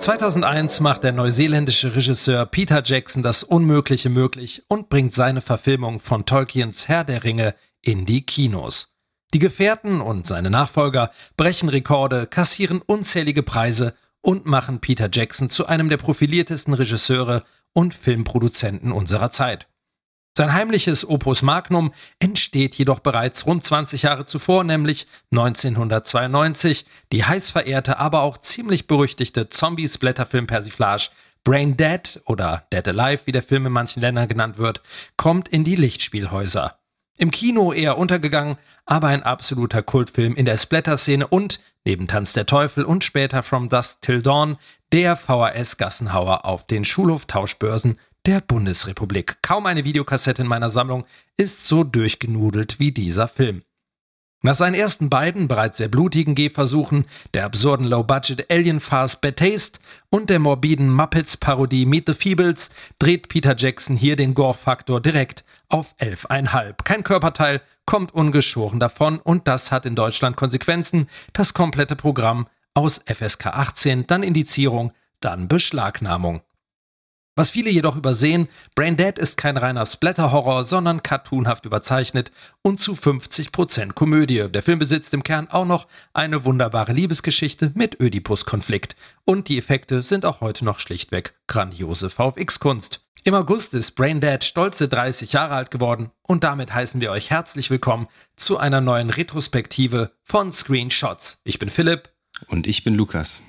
2001 macht der neuseeländische Regisseur Peter Jackson das Unmögliche möglich und bringt seine Verfilmung von Tolkiens Herr der Ringe in die Kinos. Die Gefährten und seine Nachfolger brechen Rekorde, kassieren unzählige Preise und machen Peter Jackson zu einem der profiliertesten Regisseure und Filmproduzenten unserer Zeit. Sein heimliches Opus Magnum entsteht jedoch bereits rund 20 Jahre zuvor, nämlich 1992. Die heiß verehrte, aber auch ziemlich berüchtigte Zombie-Splatter-Film-Persiflage Brain Dead oder Dead Alive, wie der Film in manchen Ländern genannt wird, kommt in die Lichtspielhäuser. Im Kino eher untergegangen, aber ein absoluter Kultfilm in der Splatter-Szene und, neben Tanz der Teufel und später From Dusk Till Dawn, der VHS-Gassenhauer auf den Schulhoftauschbörsen der Bundesrepublik. Kaum eine Videokassette in meiner Sammlung ist so durchgenudelt wie dieser Film. Nach seinen ersten beiden bereits sehr blutigen Gehversuchen, der absurden Low-Budget Alien-Farce Bad Taste und der morbiden Muppets-Parodie Meet the Feebles dreht Peter Jackson hier den Gore-Faktor direkt auf 11,5. Kein Körperteil kommt ungeschoren davon und das hat in Deutschland Konsequenzen. Das komplette Programm aus FSK 18, dann Indizierung, dann Beschlagnahmung. Was viele jedoch übersehen, Brain Dead ist kein reiner Splatter-Horror, sondern cartoonhaft überzeichnet und zu 50% Komödie. Der Film besitzt im Kern auch noch eine wunderbare Liebesgeschichte mit Ödipus-Konflikt. Und die Effekte sind auch heute noch schlichtweg grandiose VFX-Kunst. Im August ist Brain Dead stolze 30 Jahre alt geworden und damit heißen wir euch herzlich willkommen zu einer neuen Retrospektive von Screenshots. Ich bin Philipp. Und ich bin Lukas.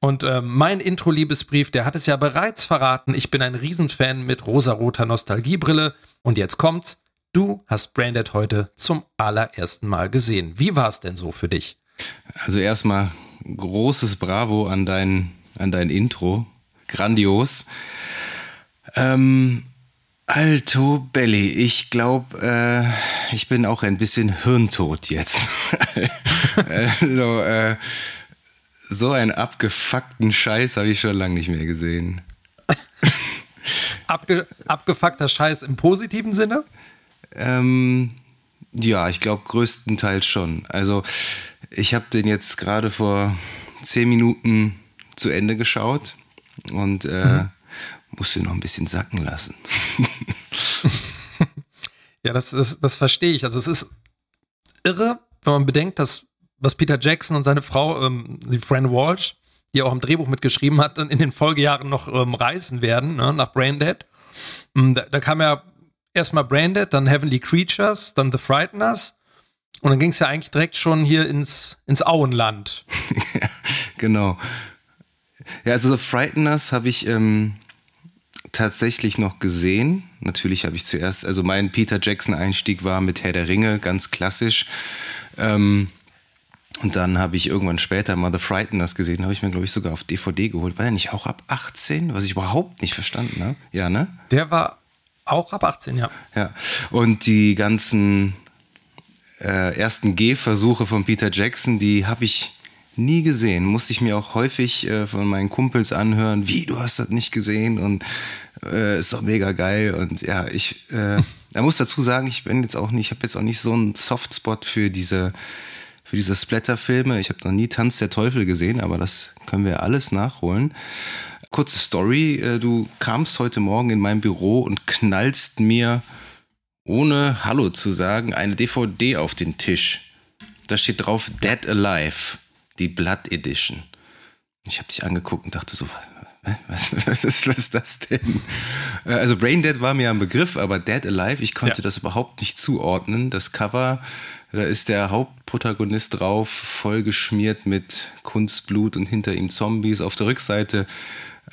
Und äh, mein Intro-Liebesbrief, der hat es ja bereits verraten. Ich bin ein Riesenfan mit rosaroter Nostalgiebrille. Und jetzt kommt's. Du hast Branded heute zum allerersten Mal gesehen. Wie war es denn so für dich? Also erstmal großes Bravo an dein, an dein Intro. Grandios. Ähm, Alto Belly, ich glaube, äh, ich bin auch ein bisschen hirntot jetzt. also, äh, so einen abgefuckten Scheiß habe ich schon lange nicht mehr gesehen. Abge abgefuckter Scheiß im positiven Sinne? Ähm, ja, ich glaube größtenteils schon. Also ich habe den jetzt gerade vor zehn Minuten zu Ende geschaut und äh, mhm. musste noch ein bisschen sacken lassen. ja, das, das, das verstehe ich. Also es ist irre, wenn man bedenkt, dass was Peter Jackson und seine Frau, ähm, die Fran Walsh, die auch im Drehbuch mitgeschrieben hat, dann in den Folgejahren noch ähm, reisen werden, ne, nach Braindead. Ähm, da, da, kam ja erstmal Braindead, dann Heavenly Creatures, dann The Frighteners. Und dann ging es ja eigentlich direkt schon hier ins, ins Auenland. genau. Ja, also The Frighteners habe ich ähm, tatsächlich noch gesehen. Natürlich habe ich zuerst, also mein Peter Jackson-Einstieg war mit Herr der Ringe, ganz klassisch. Ähm, und dann habe ich irgendwann später mal The Frighteners gesehen, habe ich mir, glaube ich, sogar auf DVD geholt. War der nicht auch ab 18? Was ich überhaupt nicht verstanden habe. Ja, ne? Der war auch ab 18, ja. Ja. Und die ganzen äh, ersten Gehversuche von Peter Jackson, die habe ich nie gesehen. Musste ich mir auch häufig äh, von meinen Kumpels anhören, wie, du hast das nicht gesehen und äh, ist doch mega geil. Und ja, ich äh, muss dazu sagen, ich bin jetzt auch nicht, ich habe jetzt auch nicht so einen Softspot für diese für diese Splatter-Filme. Ich habe noch nie Tanz der Teufel gesehen, aber das können wir alles nachholen. Kurze Story, äh, du kamst heute Morgen in mein Büro und knallst mir, ohne Hallo zu sagen, eine DVD auf den Tisch. Da steht drauf Dead Alive, die Blood Edition. Ich habe dich angeguckt und dachte so, was, was, ist, was ist das denn? Äh, also Brain Dead war mir ein Begriff, aber Dead Alive, ich konnte ja. das überhaupt nicht zuordnen. Das Cover da ist der Hauptprotagonist drauf, voll geschmiert mit Kunstblut und hinter ihm Zombies. Auf der Rückseite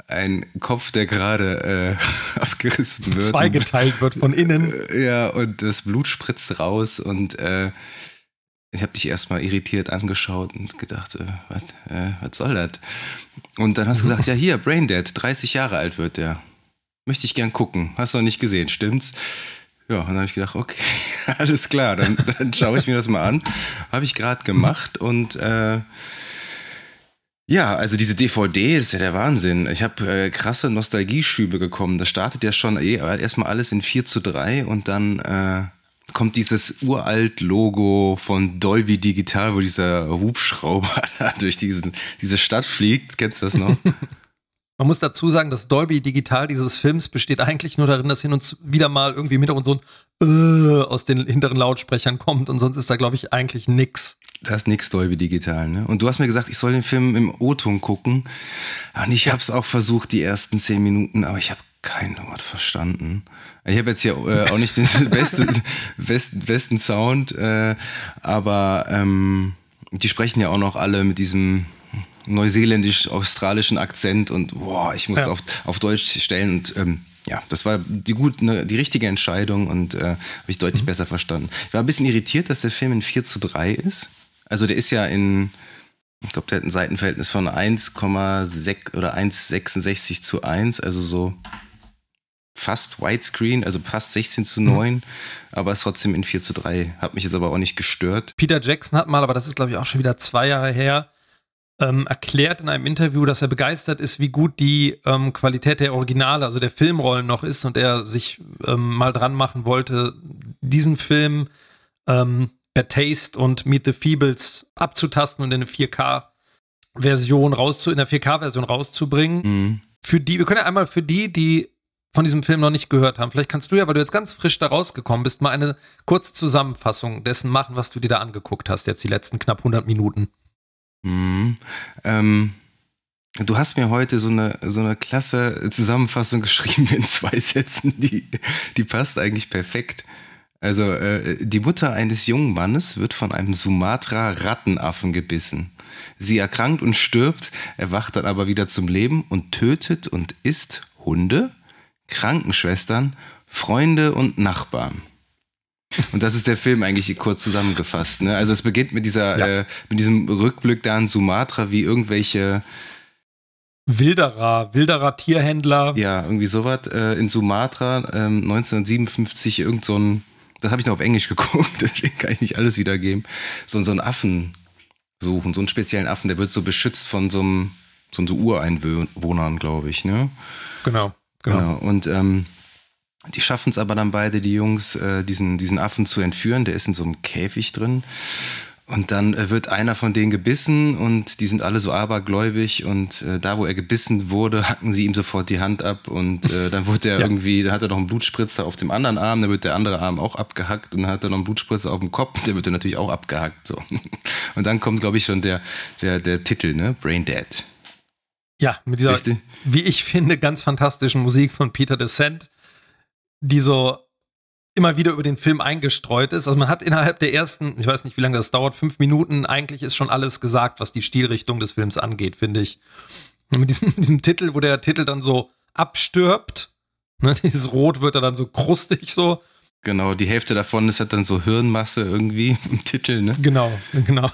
ein Kopf, der gerade äh, abgerissen wird. Zweigeteilt wird von innen. Ja, und das Blut spritzt raus und äh, ich habe dich erstmal irritiert angeschaut und gedacht, äh, was äh, soll das? Und dann hast du gesagt, ja hier, Braindead, 30 Jahre alt wird der. Möchte ich gern gucken. Hast du noch nicht gesehen, stimmt's? Ja, und dann habe ich gedacht, okay, alles klar, dann, dann schaue ich mir das mal an. Habe ich gerade gemacht und äh, ja, also diese DVD ist ja der Wahnsinn. Ich habe äh, krasse Nostalgieschübe gekommen. Das startet ja schon eh erstmal alles in 4 zu 3 und dann äh, kommt dieses uralt Logo von Dolby Digital, wo dieser Hubschrauber durch diese, diese Stadt fliegt. Kennst du das noch? Man muss dazu sagen, das Dolby Digital dieses Films besteht eigentlich nur darin, dass hin und wieder mal irgendwie im Hintergrund so ein äh aus den hinteren Lautsprechern kommt und sonst ist da, glaube ich, eigentlich nix. Da ist nix Dolby Digital, ne? Und du hast mir gesagt, ich soll den Film im O-Ton gucken. Und ich habe es auch versucht, die ersten zehn Minuten, aber ich habe kein Wort verstanden. Ich habe jetzt hier äh, auch nicht den beste, besten, besten Sound, äh, aber ähm, die sprechen ja auch noch alle mit diesem neuseeländisch-australischen Akzent und boah, ich muss ja. auf, auf Deutsch stellen und ähm, ja, das war die gut, ne, die richtige Entscheidung und äh, habe ich deutlich mhm. besser verstanden. Ich war ein bisschen irritiert, dass der Film in 4 zu 3 ist. Also der ist ja in, ich glaube, der hat ein Seitenverhältnis von 1,6 oder 1,66 zu 1, also so fast Widescreen, also fast 16 zu 9, mhm. aber ist trotzdem in 4 zu 3. Hat mich jetzt aber auch nicht gestört. Peter Jackson hat mal, aber das ist glaube ich auch schon wieder zwei Jahre her, ähm, erklärt in einem Interview, dass er begeistert ist, wie gut die ähm, Qualität der Originale, also der Filmrollen noch ist und er sich ähm, mal dran machen wollte, diesen Film ähm, per Taste und Meet the Feebles abzutasten und in eine 4K-Version rauszu, in der 4K-Version rauszubringen. Mhm. Für die, wir können ja einmal für die, die von diesem Film noch nicht gehört haben, vielleicht kannst du ja, weil du jetzt ganz frisch da rausgekommen bist, mal eine kurze Zusammenfassung dessen machen, was du dir da angeguckt hast, jetzt die letzten knapp 100 Minuten. Mhm. Ähm, du hast mir heute so eine, so eine klasse Zusammenfassung geschrieben in zwei Sätzen, die, die passt eigentlich perfekt. Also, äh, die Mutter eines jungen Mannes wird von einem Sumatra-Rattenaffen gebissen. Sie erkrankt und stirbt, erwacht dann aber wieder zum Leben und tötet und isst Hunde, Krankenschwestern, Freunde und Nachbarn. Und das ist der Film eigentlich kurz zusammengefasst. Ne? Also es beginnt mit dieser, ja. äh, mit diesem Rückblick da in Sumatra, wie irgendwelche Wilderer, Wilderer Tierhändler. Ja, irgendwie sowas. Äh, in Sumatra ähm, 1957 irgend so ein, das habe ich noch auf Englisch geguckt, deswegen kann ich nicht alles wiedergeben. So, so einen Affen suchen, so einen speziellen Affen, der wird so beschützt von so einem, so, so Ureinwohnern, glaube ich. Ne? Genau, genau. genau. Und ähm, die schaffen es aber dann beide, die Jungs, äh, diesen, diesen Affen zu entführen. Der ist in so einem Käfig drin. Und dann äh, wird einer von denen gebissen und die sind alle so abergläubig und äh, da, wo er gebissen wurde, hacken sie ihm sofort die Hand ab und äh, dann wurde er ja. irgendwie, dann hat er noch einen Blutspritzer auf dem anderen Arm, dann wird der andere Arm auch abgehackt und dann hat er noch einen Blutspritzer auf dem Kopf, der wird dann natürlich auch abgehackt. So. Und dann kommt, glaube ich, schon der, der, der Titel, ne? Brain Dead. Ja, mit dieser, Richtig? wie ich finde, ganz fantastischen Musik von Peter Descent die so immer wieder über den Film eingestreut ist. Also man hat innerhalb der ersten, ich weiß nicht, wie lange das dauert, fünf Minuten, eigentlich ist schon alles gesagt, was die Stilrichtung des Films angeht, finde ich. Und mit diesem, diesem Titel, wo der Titel dann so abstirbt, ne, dieses Rot wird dann so krustig so. Genau, die Hälfte davon ist halt dann so Hirnmasse irgendwie im Titel, ne? Genau, genau.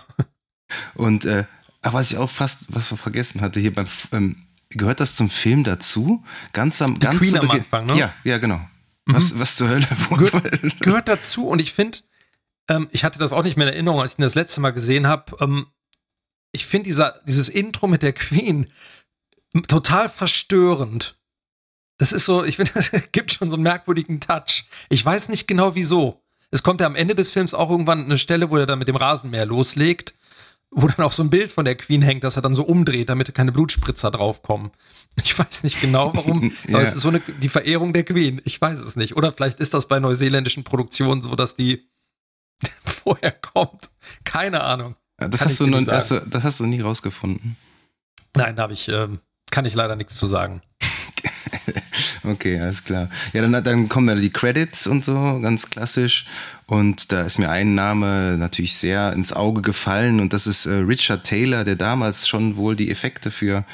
Und äh, ach, was ich auch fast was vergessen hatte hier beim ähm, gehört das zum Film dazu? Ganz am die ganz Queen am Anfang, ne? Ja, ja, genau. Was, mhm. was zur Hölle? Gehört, gehört dazu und ich finde, ähm, ich hatte das auch nicht mehr in Erinnerung, als ich ihn das letzte Mal gesehen habe. Ähm, ich finde dieses Intro mit der Queen total verstörend. Das ist so, ich finde, es gibt schon so einen merkwürdigen Touch. Ich weiß nicht genau wieso. Es kommt ja am Ende des Films auch irgendwann eine Stelle, wo er dann mit dem Rasenmäher loslegt wo dann auch so ein Bild von der Queen hängt, dass er dann so umdreht, damit keine Blutspritzer draufkommen. Ich weiß nicht genau warum, ja. aber es ist so eine, die Verehrung der Queen. Ich weiß es nicht. Oder vielleicht ist das bei neuseeländischen Produktionen so, dass die vorher kommt. Keine Ahnung. Ja, das, hast du noch, das, das, hast du nie rausgefunden. Nein, da habe ich, äh, kann ich leider nichts zu sagen. Okay, alles klar. Ja, dann, dann kommen ja die Credits und so, ganz klassisch. Und da ist mir ein Name natürlich sehr ins Auge gefallen und das ist äh, Richard Taylor, der damals schon wohl die Effekte für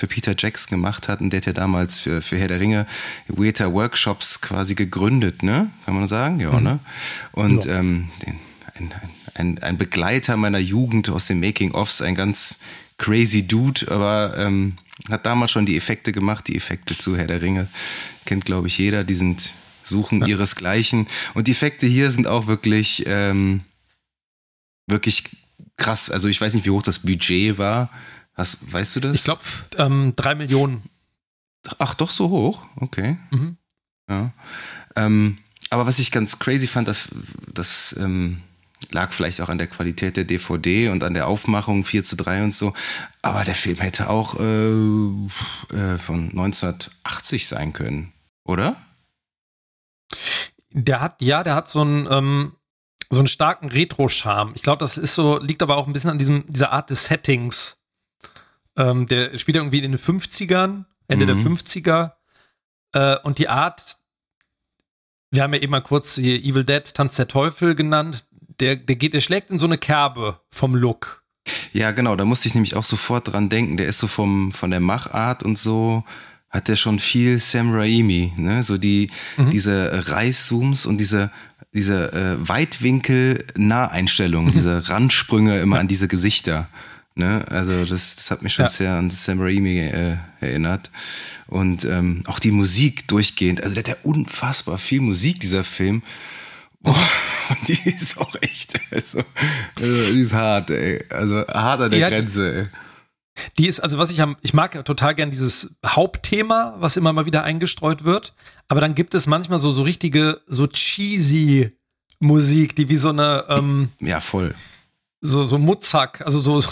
für Peter Jackson gemacht hat und der hat ja damals für, für Herr der Ringe Weta Workshops quasi gegründet, ne? Kann man sagen? Ja, mhm. ne? Und ja. Ähm, den, ein, ein, ein Begleiter meiner Jugend aus den Making-ofs, ein ganz crazy Dude, aber ähm, hat damals schon die Effekte gemacht, die Effekte zu Herr der Ringe. Kennt, glaube ich, jeder. Die sind suchen ja. ihresgleichen. Und die Effekte hier sind auch wirklich, ähm, wirklich krass. Also ich weiß nicht, wie hoch das Budget war. Hast, weißt du das? Ich glaube, ähm, drei Millionen. Ach, doch so hoch? Okay. Mhm. Ja. Ähm, aber was ich ganz crazy fand, das, das ähm, lag vielleicht auch an der Qualität der DVD und an der Aufmachung 4 zu 3 und so. Aber der Film hätte auch äh, äh, von 1980 sein können, oder? Der hat, ja, der hat so einen, ähm, so einen starken Retro-Charme. Ich glaube, das ist so, liegt aber auch ein bisschen an diesem, dieser Art des Settings. Ähm, der spielt irgendwie in den 50ern, Ende mhm. der 50er. Äh, und die Art, wir haben ja eben mal kurz Evil Dead, Tanz der Teufel genannt, der, der geht, der schlägt in so eine Kerbe vom Look. Ja, genau, da musste ich nämlich auch sofort dran denken. Der ist so vom, von der Machart und so, hat der schon viel Sam Raimi, ne? So die, mhm. diese Reißzooms und diese, diese äh, Weitwinkel-Naheinstellungen, mhm. diese Randsprünge immer an diese Gesichter. Ne? Also das, das hat mich schon ja. sehr an Sam Raimi äh, erinnert. Und ähm, auch die Musik durchgehend. Also der hat ja unfassbar viel Musik, dieser Film. Boah, die ist auch echt, also, also, die ist hart, ey. Also hart an der ja, Grenze, ey. Die ist, also was ich am, ich mag ja total gern dieses Hauptthema, was immer mal wieder eingestreut wird, aber dann gibt es manchmal so, so richtige, so cheesy Musik, die wie so eine, ähm, ja, voll so, so Mutzak, also so, so,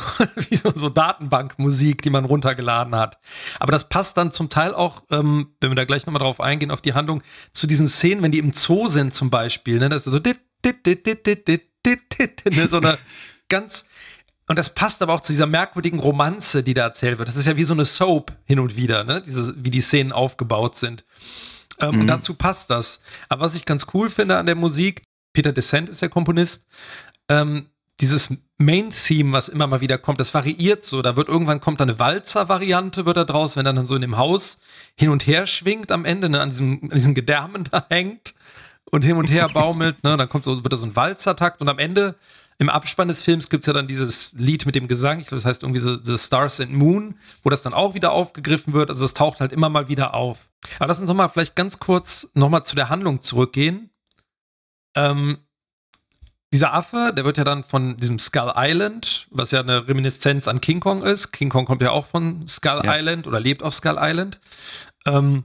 wie so, so Datenbankmusik, die man runtergeladen hat. Aber das passt dann zum Teil auch, ähm, wenn wir da gleich nochmal drauf eingehen, auf die Handlung, zu diesen Szenen, wenn die im Zoo sind zum Beispiel, ne, das ist so dit, dit, dit, dit, dit, dit, dit, ne, so eine ganz, und das passt aber auch zu dieser merkwürdigen Romanze, die da erzählt wird. Das ist ja wie so eine Soap hin und wieder, ne, Diese, wie die Szenen aufgebaut sind. Ähm, mhm. Und dazu passt das. Aber was ich ganz cool finde an der Musik, Peter Descent ist der Komponist, ähm, dieses Main-Theme, was immer mal wieder kommt, das variiert so. Da wird irgendwann kommt eine Walzer-Variante, wird da draus, wenn er dann so in dem Haus hin und her schwingt am Ende, ne, an diesem, an diesem Gedärmen da hängt und hin und her baumelt, ne, dann kommt so, wird da so ein Walzertakt und am Ende im Abspann des Films gibt es ja dann dieses Lied mit dem Gesang, ich glaube, das heißt irgendwie so The Stars and Moon, wo das dann auch wieder aufgegriffen wird. Also es taucht halt immer mal wieder auf. Aber lass uns nochmal vielleicht ganz kurz nochmal zu der Handlung zurückgehen. Ähm, dieser Affe, der wird ja dann von diesem Skull Island, was ja eine Reminiszenz an King Kong ist. King Kong kommt ja auch von Skull ja. Island oder lebt auf Skull Island. Ähm,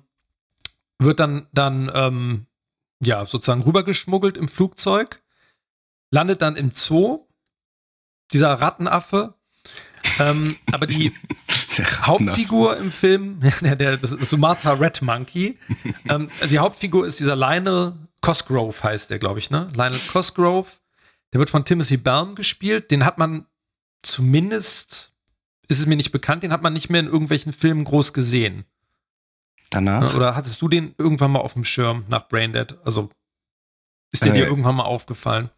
wird dann, dann ähm, ja, sozusagen rübergeschmuggelt im Flugzeug, landet dann im Zoo, dieser Rattenaffe. ähm, aber die Hauptfigur im Film, der, der, das Sumatra Red Monkey. ähm, also die Hauptfigur ist dieser Lionel Cosgrove, heißt der, glaube ich, ne? Lionel Cosgrove der wird von Timothy Balm gespielt. Den hat man zumindest, ist es mir nicht bekannt, den hat man nicht mehr in irgendwelchen Filmen groß gesehen. Danach? Oder hattest du den irgendwann mal auf dem Schirm nach Braindead? Also ist der äh, dir irgendwann mal aufgefallen?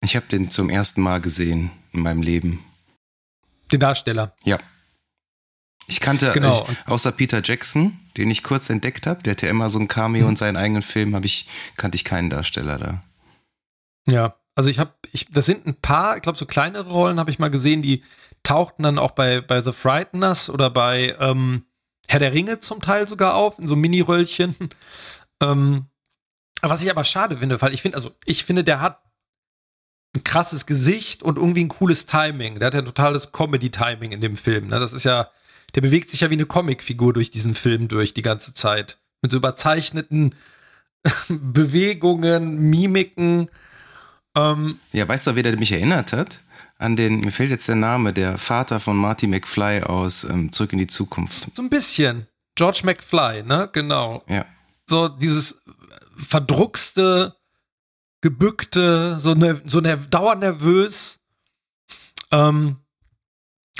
Ich habe den zum ersten Mal gesehen in meinem Leben. Den Darsteller? Ja. Ich kannte, genau. ich, außer Peter Jackson, den ich kurz entdeckt habe, der hatte immer so ein Cameo mhm. in seinen eigenen Filmen, ich, kannte ich keinen Darsteller da. Ja, also ich habe, ich, das sind ein paar, ich glaube, so kleinere Rollen habe ich mal gesehen, die tauchten dann auch bei, bei The Frighteners oder bei ähm, Herr der Ringe zum Teil sogar auf, in so Mini-Röllchen. ähm, was ich aber schade finde, weil ich finde, also ich finde, der hat ein krasses Gesicht und irgendwie ein cooles Timing. Der hat ja ein totales Comedy-Timing in dem Film. Ne? Das ist ja, der bewegt sich ja wie eine Comicfigur durch diesen Film durch die ganze Zeit. Mit so überzeichneten Bewegungen, Mimiken. Ähm, ja, weißt du, wer der mich erinnert hat? An den, mir fällt jetzt der Name, der Vater von Marty McFly aus ähm, Zurück in die Zukunft. So ein bisschen. George McFly, ne? Genau. Ja. So dieses verdruckste, gebückte, so, ne, so ne, dauernervös. Ähm,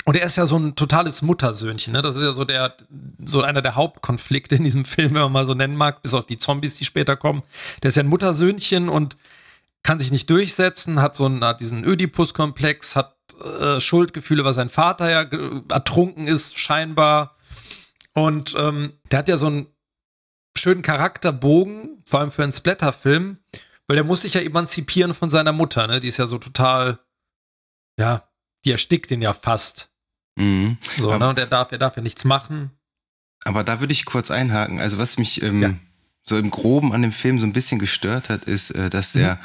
und er ist ja so ein totales Muttersöhnchen, ne? Das ist ja so der, so einer der Hauptkonflikte in diesem Film, wenn man mal so nennen mag, bis auf die Zombies, die später kommen. Der ist ja ein Muttersöhnchen und kann sich nicht durchsetzen, hat so einen, hat diesen Ödipus-Komplex, hat äh, Schuldgefühle, weil sein Vater ja ertrunken ist, scheinbar. Und ähm, der hat ja so einen schönen Charakterbogen, vor allem für einen Splatter-Film, weil der muss sich ja emanzipieren von seiner Mutter, ne? Die ist ja so total, ja, die erstickt ihn ja fast. Mhm. So, ne? Und er darf, er darf ja nichts machen. Aber da würde ich kurz einhaken. Also, was mich ähm, ja so im Groben an dem Film so ein bisschen gestört hat, ist, äh, dass der mhm.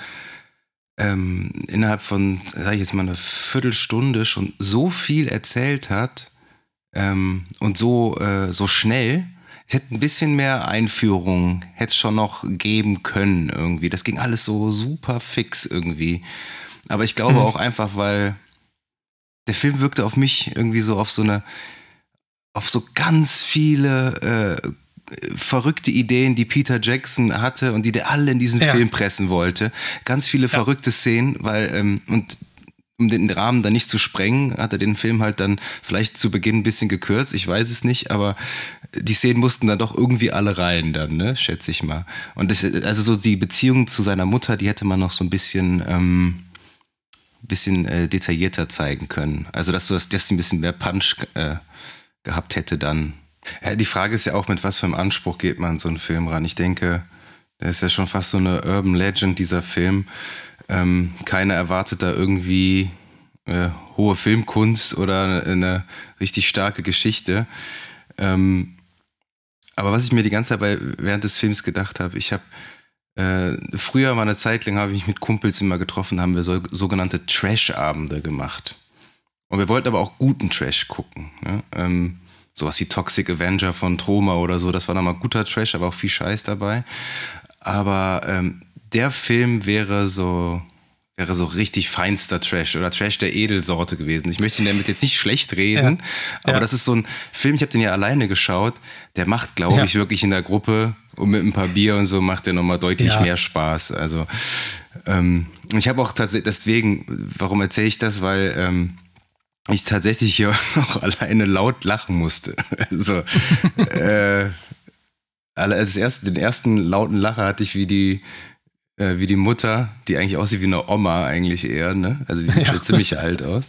Ähm, innerhalb von, sag ich jetzt mal, eine Viertelstunde schon so viel erzählt hat ähm, und so, äh, so schnell. Es hätte ein bisschen mehr Einführung, hätte es schon noch geben können irgendwie. Das ging alles so super fix irgendwie. Aber ich glaube mhm. auch einfach, weil der Film wirkte auf mich irgendwie so auf so eine, auf so ganz viele äh, verrückte Ideen, die Peter Jackson hatte und die der alle in diesen ja. Film pressen wollte. Ganz viele ja. verrückte Szenen, weil, ähm, und um den Rahmen dann nicht zu sprengen, hat er den Film halt dann vielleicht zu Beginn ein bisschen gekürzt, ich weiß es nicht, aber die Szenen mussten dann doch irgendwie alle rein dann, ne, schätze ich mal. Und das, also so die Beziehung zu seiner Mutter, die hätte man noch so ein bisschen, ähm, bisschen äh, detaillierter zeigen können. Also dass du das, das ein bisschen mehr Punch äh, gehabt hätte dann. Ja, die Frage ist ja auch, mit was für einem Anspruch geht man so einen Film ran. Ich denke, der ist ja schon fast so eine Urban Legend, dieser Film. Ähm, keiner erwartet da irgendwie äh, hohe Filmkunst oder eine richtig starke Geschichte. Ähm, aber was ich mir die ganze Zeit bei, während des Films gedacht habe, ich habe äh, früher mal eine Zeit lang habe ich mich mit Kumpels immer getroffen, haben wir so, sogenannte Trash-Abende gemacht. Und wir wollten aber auch guten Trash gucken. Ne? Ähm, sowas wie Toxic Avenger von Troma oder so, das war nochmal guter Trash, aber auch viel Scheiß dabei. Aber ähm, der Film wäre so, wäre so richtig feinster Trash oder Trash der Edelsorte gewesen. Ich möchte ihn damit jetzt nicht schlecht reden, ja. aber ja. das ist so ein Film, ich habe den ja alleine geschaut, der macht, glaube ja. ich, wirklich in der Gruppe und mit ein paar Bier und so macht der nochmal deutlich mehr Spaß. Also ähm, ich habe auch tatsächlich, deswegen, warum erzähle ich das? Weil ähm, ich tatsächlich hier auch alleine laut lachen musste. Also äh, als erste, den ersten lauten Lacher hatte ich wie die äh, wie die Mutter, die eigentlich aussieht wie eine Oma eigentlich eher, ne? Also die sieht ja. schon ziemlich alt aus.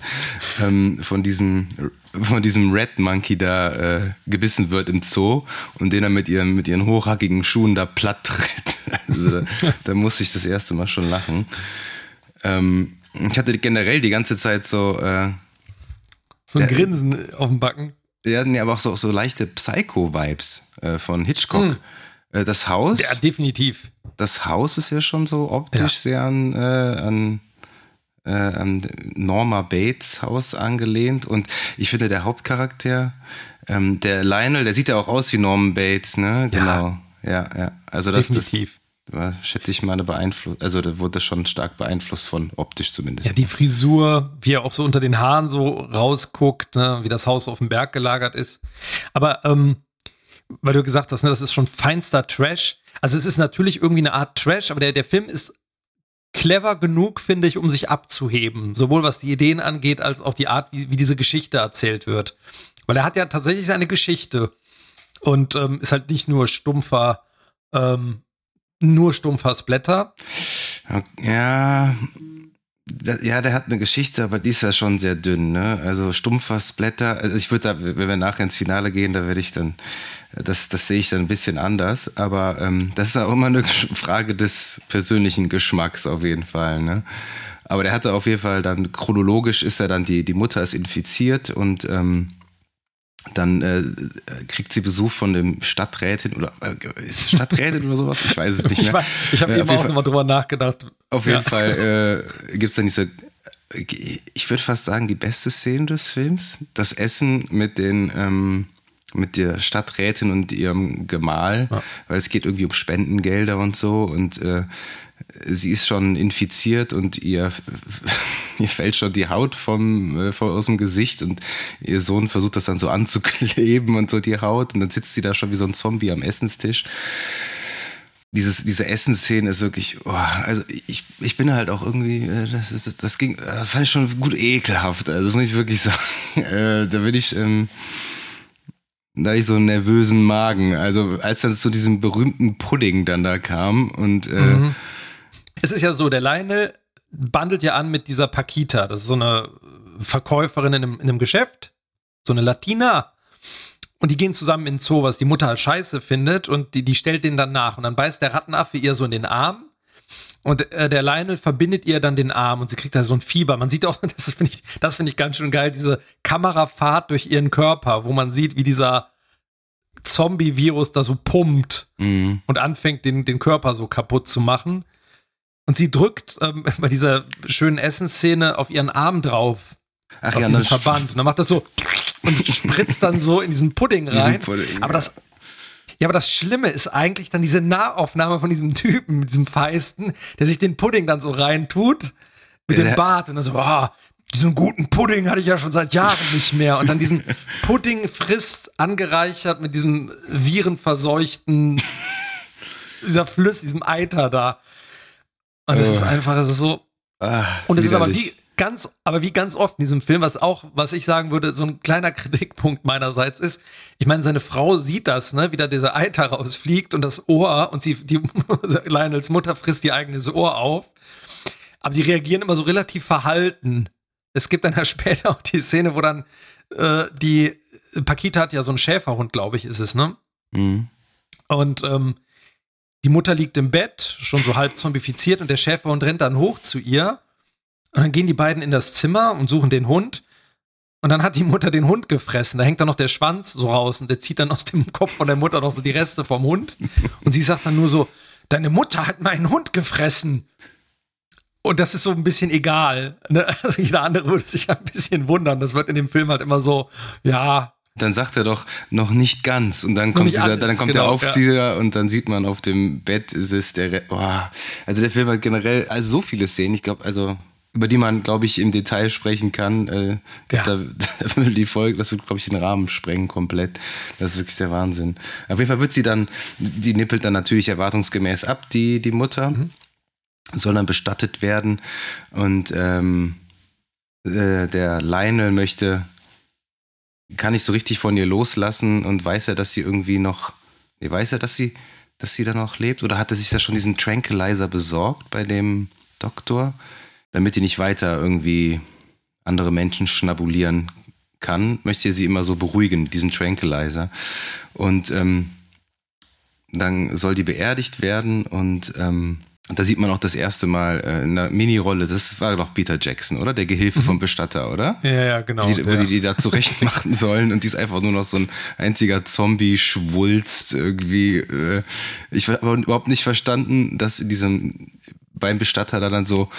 Ähm, von diesem von diesem Red Monkey da äh, gebissen wird im Zoo und den er mit ihren mit ihren hochhackigen Schuhen da platt tritt. Also da, da musste ich das erste Mal schon lachen. Ähm, ich hatte generell die ganze Zeit so äh, so ein Grinsen auf dem Backen. Ja, nee, aber auch so, so leichte Psycho-Vibes äh, von Hitchcock. Hm. Äh, das Haus. Ja, definitiv. Das Haus ist ja schon so optisch ja. sehr an, äh, an, äh, an Norma Bates Haus angelehnt. Und ich finde, der Hauptcharakter, ähm, der Lionel, der sieht ja auch aus wie Norman Bates, ne? Genau. Ja, ja. ja. Also das, definitiv. War, schätze ich mal eine Beeinflussung, also da wurde schon stark beeinflusst von optisch zumindest. Ja, die Frisur, wie er auch so unter den Haaren so rausguckt, ne, wie das Haus auf dem Berg gelagert ist. Aber ähm, weil du gesagt hast, ne, das ist schon feinster Trash. Also es ist natürlich irgendwie eine Art Trash, aber der, der Film ist clever genug, finde ich, um sich abzuheben. Sowohl was die Ideen angeht, als auch die Art, wie, wie diese Geschichte erzählt wird. Weil er hat ja tatsächlich seine Geschichte. Und ähm, ist halt nicht nur stumpfer, ähm, nur stumpfer Splatter. Ja, ja, der hat eine Geschichte, aber die ist ja schon sehr dünn, ne? Also stumpfer Splatter. Also ich würde da, wenn wir nachher ins Finale gehen, da werde ich dann das, das sehe ich dann ein bisschen anders, aber ähm, das ist auch immer eine Frage des persönlichen Geschmacks auf jeden Fall. Ne? Aber der hatte auf jeden Fall dann chronologisch ist er dann die die Mutter ist infiziert und ähm, dann äh, kriegt sie Besuch von dem Stadträtin oder äh, Stadträtin oder sowas, ich weiß es nicht mehr. Ich, ich habe äh, eben auch nochmal drüber nachgedacht. Auf jeden Fall äh, gibt es dann diese, ich würde fast sagen, die beste Szene des Films. Das Essen mit den ähm, mit der Stadträtin und ihrem Gemahl, ja. weil es geht irgendwie um Spendengelder und so und äh, sie ist schon infiziert und ihr, ihr fällt schon die Haut vom, äh, aus dem Gesicht und ihr Sohn versucht das dann so anzukleben und so die Haut und dann sitzt sie da schon wie so ein Zombie am Essenstisch. Dieses, diese Essensszene ist wirklich, oh, also ich, ich bin halt auch irgendwie, äh, das ist, das ging, das fand ich schon gut ekelhaft, also muss ich wirklich sagen, äh, da bin ich, ähm, da ich so einen nervösen Magen. Also als dann zu diesem berühmten Pudding dann da kam und äh, mhm. Es ist ja so, der Lionel bandelt ja an mit dieser Paquita. Das ist so eine Verkäuferin in einem, in einem Geschäft, so eine Latina. Und die gehen zusammen in den Zoo, was die Mutter halt scheiße findet und die, die stellt den dann nach. Und dann beißt der Rattenaffe ihr so in den Arm und äh, der Lionel verbindet ihr dann den Arm und sie kriegt da so ein Fieber. Man sieht auch, das finde ich, das finde ich ganz schön geil, diese Kamerafahrt durch ihren Körper, wo man sieht, wie dieser Zombie-Virus da so pumpt Mhm. und anfängt, den, den Körper so kaputt zu machen. Und sie drückt ähm, bei dieser schönen Essensszene auf ihren Arm drauf, Ach auf ja, diesen Verband. Und dann macht das so und spritzt dann so in diesen Pudding Diesen rein. Pudding, aber das, ja, aber das Schlimme ist eigentlich dann diese Nahaufnahme von diesem Typen, mit diesem Feisten, der sich den Pudding dann so reintut mit Ja, dem Bart und dann so, ah, diesen guten Pudding hatte ich ja schon seit Jahren nicht mehr. Und dann diesen Pudding frisst, angereichert mit diesem virenverseuchten, dieser Flüss, diesem Eiter da. Und es Oh. ist einfach, es ist so, Ah, und es ist aber wie ganz, aber wie ganz oft in diesem Film, was auch, was ich sagen würde, so ein kleiner Kritikpunkt meinerseits ist, ich meine, seine Frau sieht das, ne, wie da dieser Eiter rausfliegt und das Ohr und sie, die, Lionels Mutter frisst ihr eigenes Ohr auf. Aber die reagieren immer so relativ verhalten. Es gibt dann ja später auch die Szene, wo dann äh, die Pakita hat ja so einen Schäferhund, glaube ich, ist es, ne? Mhm. Und ähm, die Mutter liegt im Bett, schon so halb zombifiziert, und der Schäferhund rennt dann hoch zu ihr. Und dann gehen die beiden in das Zimmer und suchen den Hund. Und dann hat die Mutter den Hund gefressen. Da hängt dann noch der Schwanz so raus und der zieht dann aus dem Kopf von der Mutter noch so die Reste vom Hund. Und sie sagt dann nur so: Deine Mutter hat meinen Hund gefressen. Und das ist so ein bisschen egal. Ne? Also jeder andere würde sich ein bisschen wundern. Das wird in dem Film halt immer so, ja, Dann sagt er doch noch nicht ganz und dann kommt dieser, alles, dann kommt genau, der Aufzieher und dann sieht man auf dem Bett ist es der, oh, also der Film hat generell also so viele Szenen, ich glaube, also über die man, glaube ich, im Detail sprechen kann. Äh, Ja. da, die Folge, das wird, glaube ich, den Rahmen sprengen komplett. Das ist wirklich der Wahnsinn. Auf jeden Fall wird sie dann, die nippelt dann natürlich erwartungsgemäß ab, die, die Mutter. Soll dann bestattet werden und ähm, äh, der Lionel möchte kann nicht so richtig von ihr loslassen und weiß er, dass sie irgendwie noch, nee, weiß er, dass sie, dass sie da noch lebt? Oder hat er sich da schon diesen Tranquilizer besorgt bei dem Doktor, damit die nicht weiter irgendwie andere Menschen schnabulieren kann, möchte er sie immer so beruhigen, mit diesem Tranquilizer. Und ähm, dann soll die beerdigt werden und ähm, da sieht man auch das erste Mal äh, in einer Mini-Rolle, das war doch Peter Jackson, oder? Der Gehilfe vom Bestatter, oder? ja, ja, genau. die, wo ja. die die da zurecht machen sollen und die ist einfach nur noch so ein einziger Zombie-Schwulst irgendwie. Äh, ich habe aber überhaupt nicht verstanden, dass in diesem beim Bestatter da dann so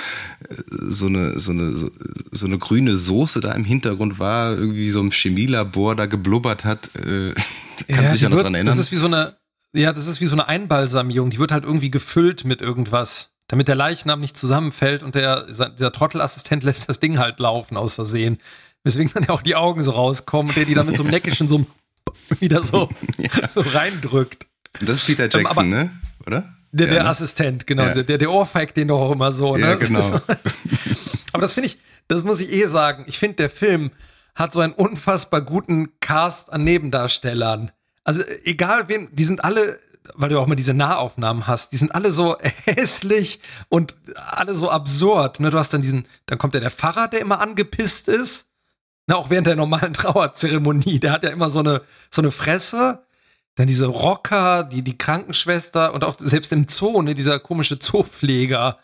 äh, so eine so eine so, so eine grüne Soße da im Hintergrund war, irgendwie so im Chemielabor da geblubbert hat. Äh, kann sich die ja noch wird, dran erinnern. Das ist wie so eine, ja, das ist wie so eine Einbalsamierung. Die wird halt irgendwie gefüllt mit irgendwas, damit der Leichnam nicht zusammenfällt und der, dieser Trottelassistent lässt das Ding halt laufen aus Versehen. Weswegen dann ja auch die Augen so rauskommen und der die dann mit so einem neckischen so wieder so, so reindrückt. das ist Peter Ähm, Jackson, ne? Oder? Der, Ja, der ne? Assistent, genau. Ja. Der, der ohrfeigt den doch auch immer so. Ne? Ja, genau. Aber das finde ich, das muss ich eh sagen. Ich finde, der Film hat so einen unfassbar guten Cast an Nebendarstellern. Also egal wen, die sind alle, weil du auch mal diese Nahaufnahmen hast, die sind alle so hässlich und alle so absurd. Ne? Du hast dann diesen, dann kommt ja der Pfarrer, der immer angepisst ist. Na, auch während der normalen Trauerzeremonie, der hat ja immer so eine, so eine Fresse. Dann diese Rocker, die, die Krankenschwester und auch selbst im Zoo, ne, dieser komische Zoopfleger.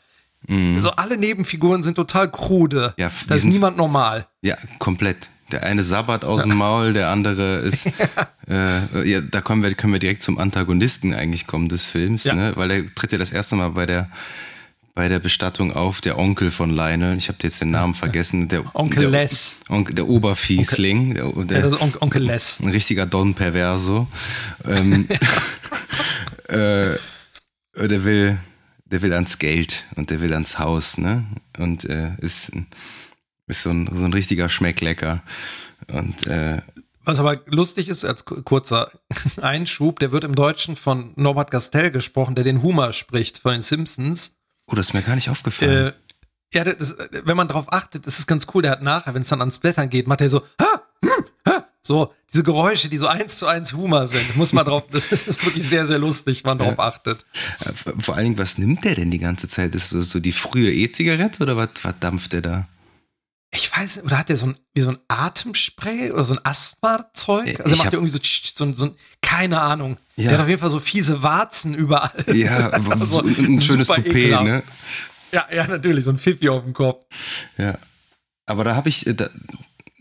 Also alle Nebenfiguren sind total krude. Ja, da ist niemand normal. Ja, komplett. Der eine sabbert aus dem Maul, der andere ist. äh, ja, da kommen wir, können wir direkt zum Antagonisten eigentlich kommen des Films, Ja. ne? Weil der tritt ja das erste Mal bei der bei der Bestattung auf, der Onkel von Lionel. Ich habe jetzt den Namen vergessen. Der, Onkel der, Les. Onkel, der Oberfiesling. Der, der, Ja, das ist On Onkel Les. ein richtiger Don Perverso. Ähm, äh, der will, der will ans Geld und der will ans Haus, ne? Und äh, ist, ist so ein, so ein richtiger Schmecklecker. Und äh, Was aber lustig ist, als ku- kurzer Einschub, der wird im Deutschen von Norbert Gastel gesprochen, der den Humor spricht von den Simpsons. oh, das ist mir gar nicht aufgefallen. Äh, ja, das, wenn man darauf achtet, das ist ganz cool. Der hat nachher, wenn es dann ans Blättern geht, macht er so, ha, hm, ha, so diese Geräusche, die so eins zu eins Humor sind. Muss man drauf, das ist, wirklich sehr, sehr lustig, wenn man darauf achtet. Äh, vor- Vor allen Dingen, was nimmt der denn die ganze Zeit? Ist das so die frühe E-Zigarette oder was, was dampft der da? Ich weiß, oder hat der so ein, wie so ein Atemspray oder so ein Asthma-Zeug? Also er macht ja irgendwie so, so, so ein, keine Ahnung. Ja. Der hat auf jeden Fall so fiese Warzen überall. Ja, so ein schönes Toupet, ne? Ja, ja, natürlich, so ein Pfiffi auf dem Kopf. Ja. Aber da habe ich, äh, da,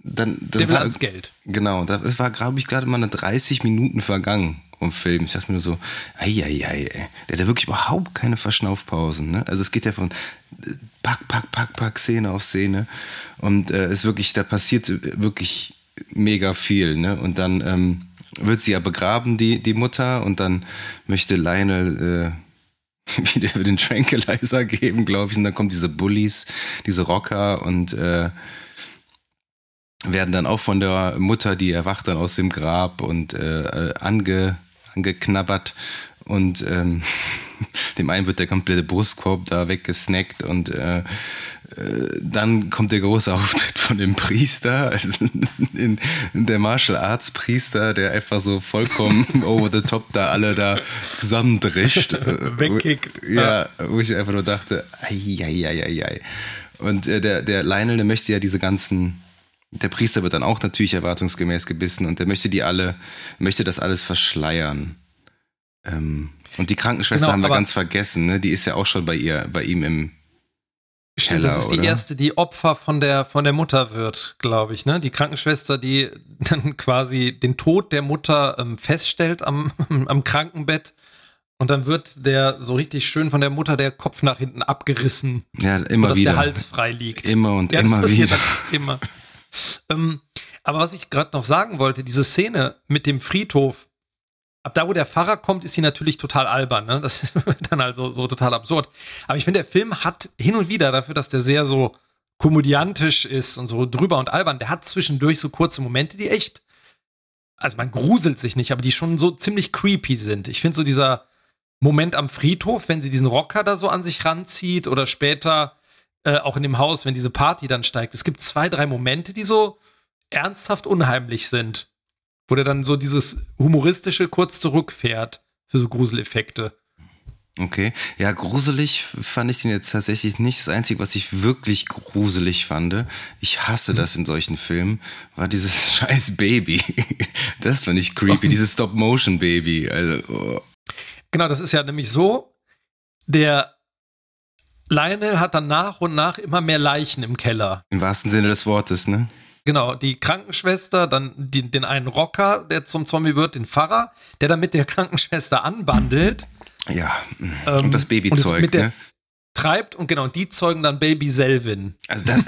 dann, dann Der will ans Geld. Genau, da war, glaube ich, gerade mal eine 30 Minuten vergangen vom Film. Ich dachte mir so, ei, ei, ei, ey. Der hat ja wirklich überhaupt keine Verschnaufpausen. Ne? Also es geht ja von äh, Pack, Pack, Pack, Pack, Szene auf Szene. Und äh, es wirklich, da passiert wirklich mega viel. Ne? Und dann ähm, wird sie ja begraben, die, die Mutter, und dann möchte Lionel äh, wieder den Tranquilizer geben, glaube ich. Und dann kommen diese Bullies, diese Rocker und äh, werden dann auch von der Mutter, die erwacht dann aus dem Grab und äh, ange, angeknabbert und ähm, dem einen wird der komplette Brustkorb da weggesnackt und äh, äh, dann kommt der große Auftritt von dem Priester, also in, in der Martial Arts Priester, der einfach so vollkommen over the top da alle da zusammendrischt. Wegkickt. Ja, wo ich einfach nur dachte, ei, ei, ei, ei, ei. Und äh, der, der Lionel, der möchte ja diese ganzen der Priester wird dann auch natürlich erwartungsgemäß gebissen und der möchte die alle, möchte das alles verschleiern. Ähm, und die Krankenschwester Genau, haben wir ganz vergessen, ne? Die ist ja auch schon bei ihr, bei ihm im Stimmt, Keller, das ist die oder? erste, die Opfer von der, von der Mutter wird, glaube ich, ne? Die Krankenschwester, die dann quasi den Tod der Mutter ähm, feststellt am, am Krankenbett. Und dann wird der so richtig schön von der Mutter der Kopf nach hinten abgerissen, Ja, immer sodass wieder. der Hals frei liegt. Immer und Ja, das immer passiert wieder. dann immer. Ähm, aber was ich gerade noch sagen wollte, diese Szene mit dem Friedhof, ab da, wo der Pfarrer kommt, ist sie natürlich total albern. Ne? Das ist dann also so total absurd. Aber ich finde, der Film hat hin und wieder dafür, dass der sehr so komödiantisch ist und so drüber und albern, der hat zwischendurch so kurze Momente, die echt, also man gruselt sich nicht, aber die schon so ziemlich creepy sind. Ich finde so dieser Moment am Friedhof, wenn sie diesen Rocker da so an sich ranzieht oder später äh, auch in dem Haus, wenn diese Party dann steigt. Es gibt zwei, drei Momente, die so ernsthaft unheimlich sind. Wo der dann so dieses humoristische kurz zurückfährt für so Gruseleffekte. Okay. Ja, gruselig fand ich den jetzt tatsächlich nicht. Das Einzige, was ich wirklich gruselig fand, ich hasse Mhm. das in solchen Filmen, war dieses scheiß Baby. Das fand ich creepy, dieses Stop-Motion-Baby. Also, oh. Genau, das ist ja nämlich so, der Lionel hat dann nach und nach immer mehr Leichen im Keller. im wahrsten Sinne des Wortes, ne? Genau, die Krankenschwester, dann die, den einen Rocker, der zum Zombie wird, den Pfarrer, der dann mit der Krankenschwester anbandelt. Ja. ähm, und das Babyzeug, mit der ne? Treibt und genau, die zeugen dann Baby Selvin. Also da, äh,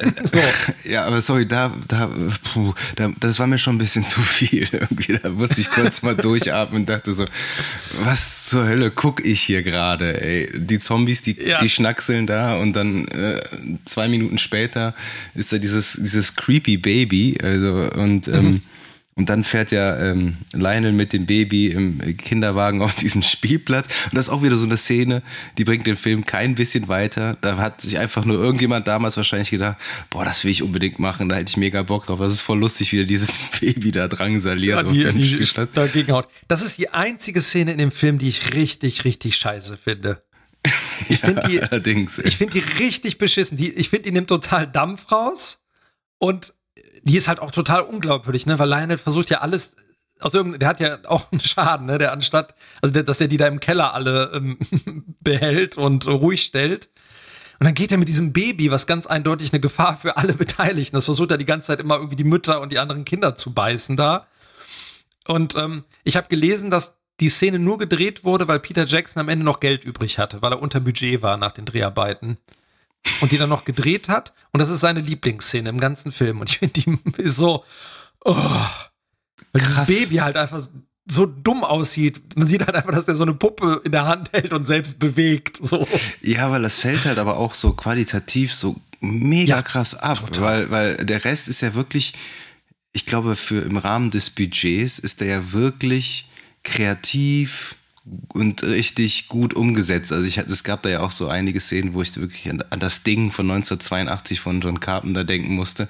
ja, aber sorry, da, da, puh, da, das war mir schon ein bisschen zu viel irgendwie. Da musste ich kurz mal durchatmen und dachte so, was zur Hölle guck ich hier gerade, ey? Die Zombies, die, Ja. die schnackseln da und dann äh, zwei Minuten später ist da dieses, dieses creepy Baby, also und ähm, und dann fährt ja ähm, Lionel mit dem Baby im Kinderwagen auf diesen Spielplatz. Und das ist auch wieder so eine Szene, die bringt den Film kein bisschen weiter. Da hat sich einfach nur irgendjemand damals wahrscheinlich gedacht, boah, das will ich unbedingt machen, da hätte ich mega Bock drauf. Das ist voll lustig, wie er dieses Baby da drangsaliert auf die, dem die Spielplatz. dagegen haut. Das ist die einzige Szene in dem Film, die ich richtig, richtig scheiße finde. Ich finde die, Allerdings. ich finde die richtig beschissen. Die, ich finde, die nimmt total Dampf raus und die ist halt auch total unglaubwürdig, ne? Weil Lionel versucht ja alles aus irgendeinem, der hat ja auch einen Schaden, ne? Der anstatt, also der, dass er die da im Keller alle ähm, behält und ruhig stellt. Und dann geht er mit diesem Baby, was ganz eindeutig eine Gefahr für alle Beteiligten. Das versucht er die ganze Zeit immer irgendwie die Mütter und die anderen Kinder zu beißen da. Und ähm, ich habe gelesen, dass die Szene nur gedreht wurde, weil Peter Jackson am Ende noch Geld übrig hatte, weil er unter Budget war nach den Dreharbeiten. Und die dann noch gedreht hat. Und das ist seine Lieblingsszene im ganzen Film. Und ich finde, die ist so. Oh, weil Krass. dieses Baby halt einfach so dumm aussieht. Man sieht halt einfach, dass der so eine Puppe in der Hand hält und selbst bewegt. So. Ja, weil das fällt halt aber auch so qualitativ so mega Ja, krass ab, total. weil, weil der Rest ist ja wirklich, ich glaube, für im Rahmen des Budgets ist der ja wirklich kreativ und richtig gut umgesetzt. Also ich hatte- es gab da ja auch so einige Szenen, wo ich wirklich an, an das Ding von 1982 von John Carpenter denken musste.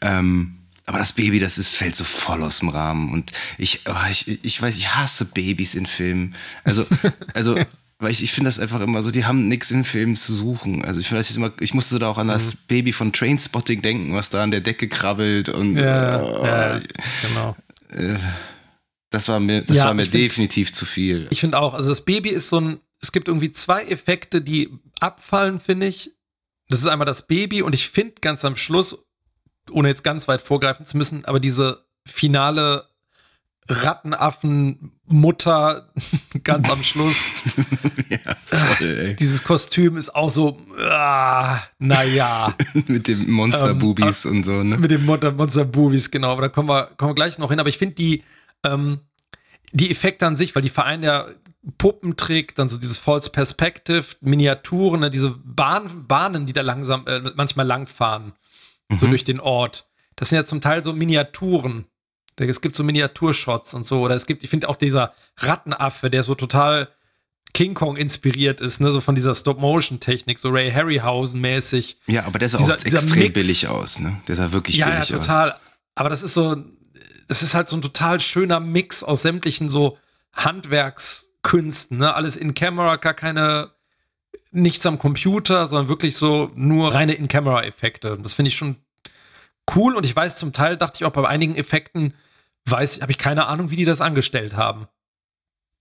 Ähm, aber das Baby, das ist, fällt so voll aus dem Rahmen. Und ich, oh, ich, ich weiß, ich hasse Babys in Filmen. Also, also, weil ich, ich finde das einfach immer so, die haben nichts in Filmen zu suchen. Also ich finde das ist immer, ich musste da auch an das Baby von Trainspotting denken, was da an der Decke krabbelt und Ja, oh, ja, genau. Das war mir, das Ja, war mir ich find- definitiv zu viel. Ich finde auch, also das Baby ist so ein, es gibt irgendwie zwei Effekte, die abfallen, finde ich. Das ist einmal das Baby und ich finde ganz am Schluss ohne jetzt ganz weit vorgreifen zu müssen, aber diese finale Rattenaffen-Mutter ganz am Schluss. ja, voll. Dieses Kostüm ist auch so, ah, naja. mit dem Monster-Boobies ähm, und so, ne? Mit dem Monster-Boobies, genau. Aber da kommen wir, kommen wir gleich noch hin. Aber ich finde die, ähm, die Effekte an sich, weil die Verein ja Puppentrick, dann so dieses False Perspective, Miniaturen, ne, diese Bahn, Bahnen, die da langsam, äh, manchmal langfahren, mhm. so durch den Ort. Das sind ja zum Teil so Miniaturen es gibt so Miniaturshots und so. Oder es gibt, ich finde auch dieser Rattenaffe, der so total King Kong inspiriert ist, ne, so von dieser Stop-Motion-Technik, so Ray Harryhausen-mäßig. Ja, aber der sah dieser, auch extrem Mix. billig aus, ne? Der sah wirklich ja, billig ja, total. Aus. Aber das ist so, das ist halt so ein total schöner Mix aus sämtlichen so Handwerkskünsten, ne? Alles in Camera, gar keine, nichts am Computer, sondern wirklich so nur reine In-Camera-Effekte. Das finde ich schon cool und ich weiß zum Teil, dachte ich auch bei einigen Effekten, weiß, habe ich keine Ahnung, wie die das angestellt haben.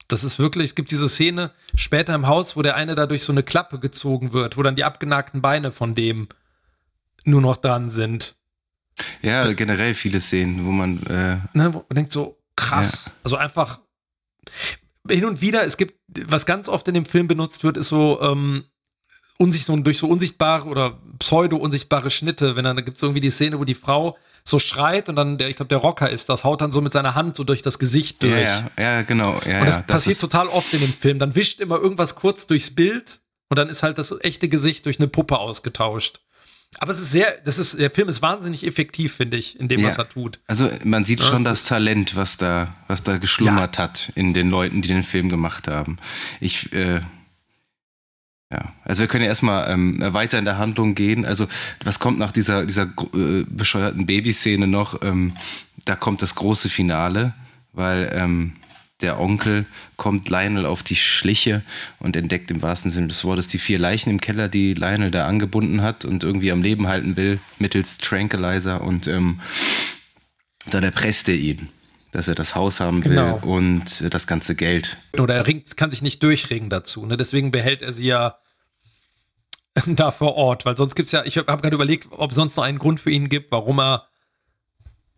Das ist wirklich, es gibt diese Szene später im Haus, wo der eine da durch so eine Klappe gezogen wird, wo dann die abgenagten Beine von dem nur noch dran sind. Ja, generell viele Szenen, wo man, äh, ne, wo man denkt so, krass. Ja. Also einfach hin und wieder, es gibt, was ganz oft in dem Film benutzt wird, ist so, ähm, unsicht, so, durch so unsichtbare oder pseudo-unsichtbare Schnitte, wenn dann da gibt es irgendwie die Szene, wo die Frau so schreit und dann, der, ich glaube, der Rocker ist das, haut dann so mit seiner Hand so durch das Gesicht durch. Ja, ja, ja genau. Ja, und das ja, passiert das total oft in dem Film. Dann wischt immer irgendwas kurz durchs Bild und dann ist halt das echte Gesicht durch eine Puppe ausgetauscht. Aber es ist sehr, das ist, der Film ist wahnsinnig effektiv, finde ich, in dem, ja. was er tut. Also man sieht ja, schon das, das Talent, was da, was da geschlummert ja. hat in den Leuten, die den Film gemacht haben. Ich, äh, ja, also wir können ja erstmal ähm, weiter in der Handlung gehen. Also was kommt nach dieser, dieser äh, bescheuerten Babyszene noch? Ähm, da kommt das große Finale, weil ähm, der Onkel kommt Lionel auf die Schliche und entdeckt im wahrsten Sinne des Wortes die vier Leichen im Keller, die Lionel da angebunden hat und irgendwie am Leben halten will, mittels Tranquilizer und ähm, dann erpresst er ihn dass er das Haus haben genau. will und das ganze Geld. Oder er ringt, kann sich nicht durchringen dazu. Ne? Deswegen behält er sie ja da vor Ort, weil sonst gibt es ja, ich habe gerade überlegt, ob es sonst noch einen Grund für ihn gibt, warum er,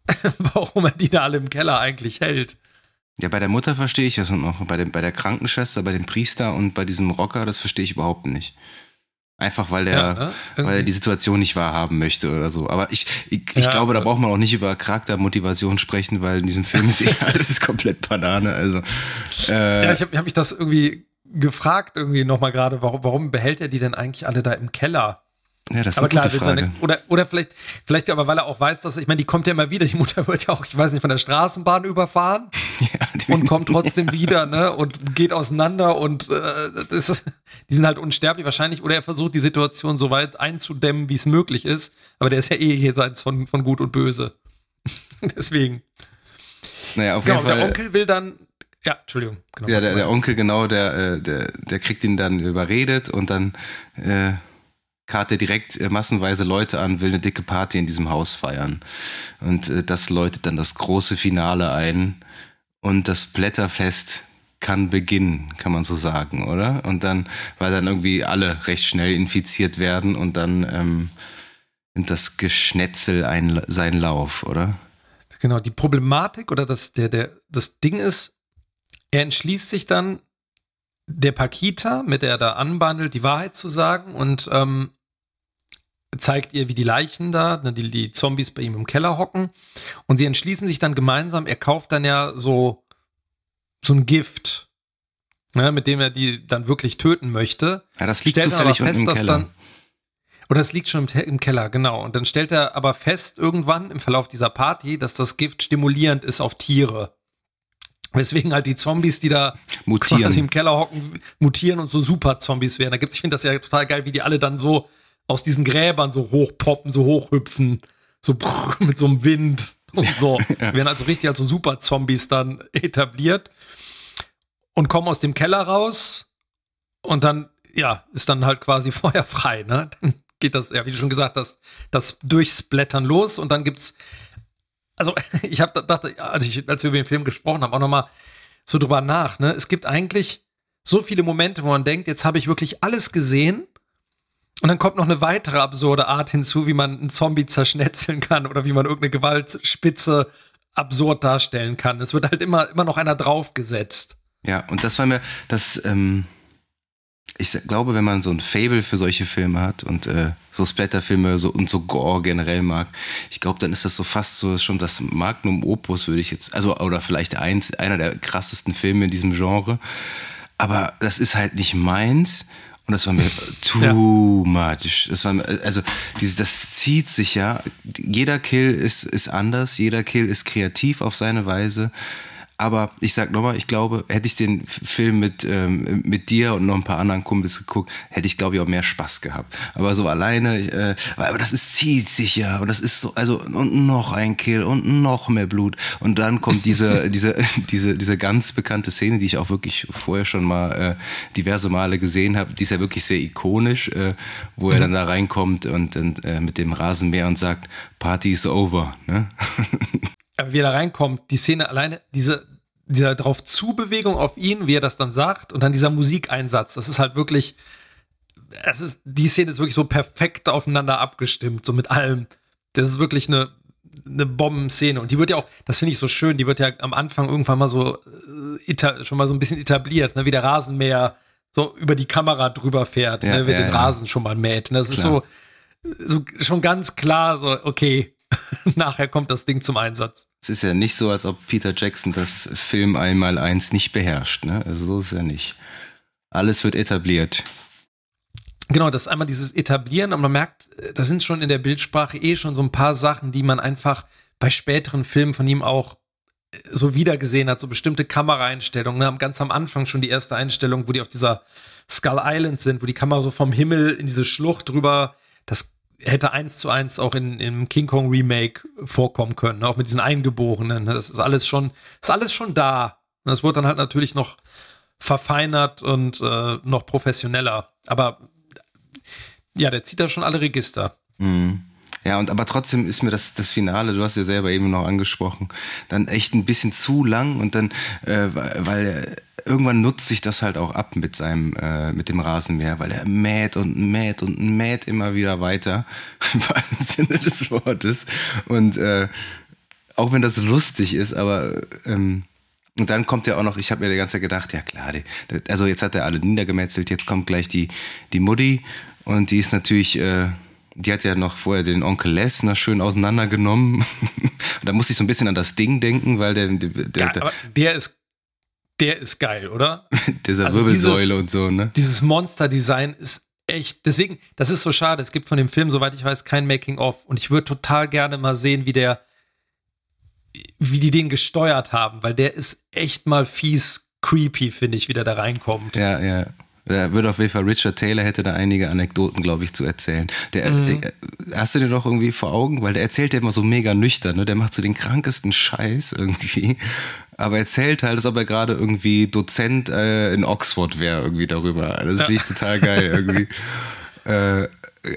warum er die da alle im Keller eigentlich hält. Ja, bei der Mutter verstehe ich das noch. Bei, dem, bei der Krankenschwester, bei dem Priester und bei diesem Rocker, das verstehe ich überhaupt nicht. Einfach weil er, ja, weil er die Situation nicht wahrhaben möchte oder so. Aber ich, ich, ich ja, glaube, da braucht man auch nicht über Charaktermotivation sprechen, weil in diesem Film ist eh alles komplett Banane. Also, äh, ja, ich habe hab mich das irgendwie gefragt, irgendwie nochmal gerade, warum, warum behält er die denn eigentlich alle da im Keller? Ja, das ist aber eine klar, Frage. Seine, oder, oder vielleicht, vielleicht aber, weil er auch weiß, dass, ich meine, die kommt ja immer wieder, die Mutter wird ja auch, ich weiß nicht, von der Straßenbahn überfahren ja, und kommt trotzdem wieder, ne, und geht auseinander und äh, das die sind halt unsterblich wahrscheinlich, oder er versucht die Situation so weit einzudämmen, wie es möglich ist, aber der ist ja eh jenseits von, von Gut und Böse. Deswegen. Naja, auf genau, jeden Fall. Der Onkel will dann, ja, Entschuldigung. Genau. Ja, der, der, Onkel, genau, der, äh, der, der kriegt ihn dann überredet und dann äh, karrt er direkt äh, massenweise Leute an, will eine dicke Party in diesem Haus feiern. Und äh, das läutet dann das große Finale ein und das Blätterfest kann beginnen, kann man so sagen, oder? Und dann, weil dann irgendwie alle recht schnell infiziert werden und dann ähm, nimmt das Geschnetzel ein, seinen Lauf, oder? Genau, die Problematik oder das, der, der, das Ding ist, er entschließt sich dann, der Pakita, mit der er da anbandelt, die Wahrheit zu sagen und ähm, zeigt ihr, wie die Leichen da, ne, die, die Zombies bei ihm im Keller hocken. Und sie entschließen sich dann gemeinsam, er kauft dann ja so, so ein Gift, ne, mit dem er die dann wirklich töten möchte. Ja, das liegt stellt zufällig fest, im Keller. Dann, oder es liegt schon im, im, Keller, genau. Und dann stellt er aber fest, irgendwann im Verlauf dieser Party, dass das Gift stimulierend ist auf Tiere. Weswegen halt die Zombies, die da mutieren. quasi im Keller hocken, mutieren und so Super-Zombies werden. Da gibt's, ich finde das ja total geil, wie die alle dann so aus diesen Gräbern so hochpoppen, so hochhüpfen, so brrr, mit so einem Wind und so. ja. Werden also richtig als so Super-Zombies dann etabliert und kommen aus dem Keller raus und dann, ja, ist dann halt quasi feuerfrei, ne? Dann geht das, ja, wie du schon gesagt hast, das Durchsplattern los und dann gibt's also ich habe dachte, als, ich, als wir über den Film gesprochen haben, auch nochmal so drüber nach. Ne? Es gibt eigentlich so viele Momente, wo man denkt, jetzt habe ich wirklich alles gesehen Und dann kommt noch eine weitere absurde Art hinzu, wie man einen Zombie zerschnetzeln kann oder wie man irgendeine Gewaltspitze absurd darstellen kann. Es wird halt immer, immer noch einer draufgesetzt. Ja, und das war mir, das, ähm, ich glaube, wenn man so ein Fable für solche Filme hat und äh, so Splatterfilme so, und so Gore generell mag, ich glaube, dann ist das so fast so schon das Magnum Opus, würde ich jetzt, also, oder vielleicht eins, einer der krassesten Filme in diesem Genre. Aber das ist halt nicht meins. Und das war mir too ja. much. Das war mir, also dieses, das zieht sich ja. Jeder Kill ist, ist anders, jeder Kill ist kreativ auf seine Weise. Aber ich sag nochmal, ich glaube, hätte ich den Film mit, ähm, mit dir und noch ein paar anderen Kumpels geguckt, hätte ich, glaube ich, auch mehr Spaß gehabt. Aber so alleine, äh, aber das ist, zieht sich ja und das ist so, also, und noch ein Kill und noch mehr Blut. Und dann kommt diese, diese, diese, diese ganz bekannte Szene, die ich auch wirklich vorher schon mal äh, diverse Male gesehen habe. Die ist ja wirklich sehr ikonisch, äh, wo er mhm. dann da reinkommt und, und äh, mit dem Rasenmäher und sagt, Party is over. Ne? wie er da reinkommt, die Szene alleine, diese, dieser drauf Zubewegung auf ihn, wie er das dann sagt, und dann dieser Musikeinsatz, das ist halt wirklich, es ist, die Szene ist wirklich so perfekt aufeinander abgestimmt, so mit allem. Das ist wirklich eine, eine Bombenszene. Und die wird ja auch, das finde ich so schön, die wird ja am Anfang irgendwann mal so äh, schon mal so ein bisschen etabliert, ne, wie der Rasenmäher so über die Kamera drüber fährt, ja, ne, wie ja, den ja. Rasen schon mal mäht. Ne, das Klar. ist so, so schon ganz klar, so, okay, nachher kommt das Ding zum Einsatz. Es ist ja nicht so, als ob Peter Jackson das Film einmal eins nicht beherrscht. Ne? Also so ist es ja nicht. Alles wird etabliert. Genau, das ist einmal dieses Etablieren, aber man merkt, da sind schon in der Bildsprache eh schon so ein paar Sachen, die man einfach bei späteren Filmen von ihm auch so wiedergesehen hat, so bestimmte Kameraeinstellungen. Ne? Ganz am Anfang schon die erste Einstellung, wo die auf dieser Skull Island sind, wo die Kamera so vom Himmel in diese Schlucht drüber, das hätte eins zu eins auch in, im King Kong Remake vorkommen können, auch mit diesen Eingeborenen. Das ist alles schon, ist alles schon da. Das wurde dann halt natürlich noch verfeinert und äh, noch professioneller. Aber ja, der zieht da schon alle Register. Mhm. Ja, und aber trotzdem ist mir das, das Finale, du hast ja selber eben noch angesprochen, dann echt ein bisschen zu lang und dann, äh, weil irgendwann nutzt sich das halt auch ab mit seinem, äh, mit dem Rasenmäher, weil er mäht und mäht und mäht immer wieder weiter, im wahrsten Sinne des Wortes. Und äh, auch wenn das lustig ist, aber ähm, und dann kommt ja auch noch, ich habe mir die ganze Zeit gedacht, ja klar, die, also jetzt hat er alle niedergemetzelt, jetzt kommt gleich die, die Mutti und die ist natürlich, äh, die hat ja noch vorher den Onkel Les noch schön auseinandergenommen. da muss ich so ein bisschen an das Ding denken, weil der, der, ja, der, der ist der ist geil, oder? Dieser also Wirbelsäule dieses, und so, ne? Dieses Monster-Design ist echt. Deswegen, das ist so schade. Es gibt von dem Film, soweit ich weiß, kein Making-of. Und ich würde total gerne mal sehen, wie der, wie die den gesteuert haben, weil der ist echt mal fies creepy, finde ich, wie der da reinkommt. Ja, ja. Da würde auf jeden Fall Richard Taylor hätte da einige Anekdoten, glaube ich, zu erzählen. Der, mhm. äh, hast du den noch irgendwie vor Augen? Weil der erzählt ja immer so mega nüchtern, ne? Der macht so den krankesten Scheiß irgendwie. Aber erzählt halt, als ob er gerade irgendwie Dozent äh, in Oxford wäre, irgendwie darüber. Das finde ich total geil irgendwie. äh,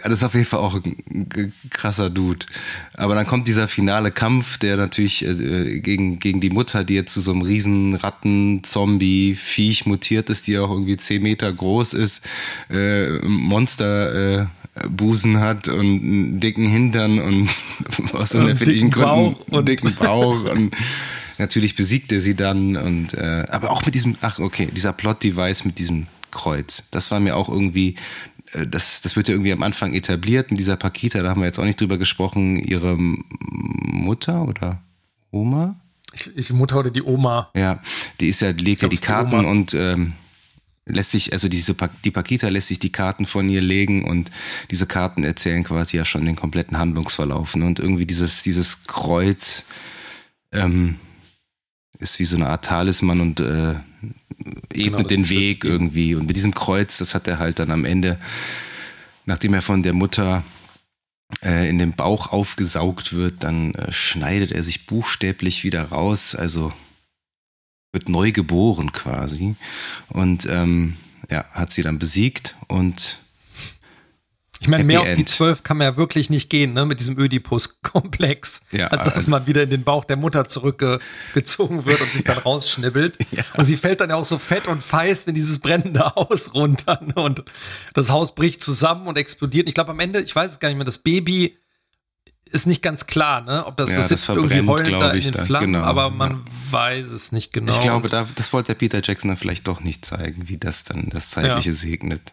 das ist auf jeden Fall auch ein krasser Dude. Aber dann kommt dieser finale Kampf, der natürlich äh, gegen, gegen die Mutter, die jetzt zu so einem riesen Ratten-Zombie-Viech mutiert ist, die auch irgendwie 10 Meter groß ist, äh, Monster, äh, Busen hat und einen dicken Hintern und aus unerfindlichen Gründen einen dicken Bauch und natürlich besiegt er sie dann und äh, aber auch mit diesem ach okay dieser Plot Device mit diesem Kreuz das war mir auch irgendwie das, das wird ja irgendwie am Anfang etabliert. In dieser Pakita, da haben wir jetzt auch nicht drüber gesprochen, ihre Mutter oder Oma? Ich, ich Mutter oder die Oma. Ja, die ist ja, legt ja die Karten die und ähm, lässt sich, also diese die Pakita lässt sich die Karten von ihr legen und diese Karten erzählen quasi ja schon den kompletten Handlungsverlauf. Ne? Und irgendwie dieses, dieses Kreuz ähm, ist wie so eine Art Talisman und äh, ebnet genau, den Weg irgendwie. Und mit diesem Kreuz, das hat er halt dann am Ende, nachdem er von der Mutter äh, in den Bauch aufgesaugt wird, dann äh, schneidet er sich buchstäblich wieder raus, also wird neu geboren quasi. Und ähm, ja, hat sie dann besiegt und Ich meine, mehr auf die zwölf kann man ja wirklich nicht gehen, ne, mit diesem Ödipus-Komplex. Ja, als dass also man wieder in den Bauch der Mutter zurückgezogen wird und sich dann rausschnibbelt. Ja. Und sie fällt dann ja auch so fett und feist in dieses brennende Haus runter. Ne? Und das Haus bricht zusammen und explodiert. Ich glaube, am Ende, ich weiß es gar nicht mehr, das Baby ist nicht ganz klar, ne? Ob das, ja, das sitzt das irgendwie heulend da in den da. Flammen, genau, aber man ja. weiß es nicht genau. Ich glaube, da, das wollte der Peter Jackson dann vielleicht doch nicht zeigen, wie das dann das Zeitliche ja. segnet.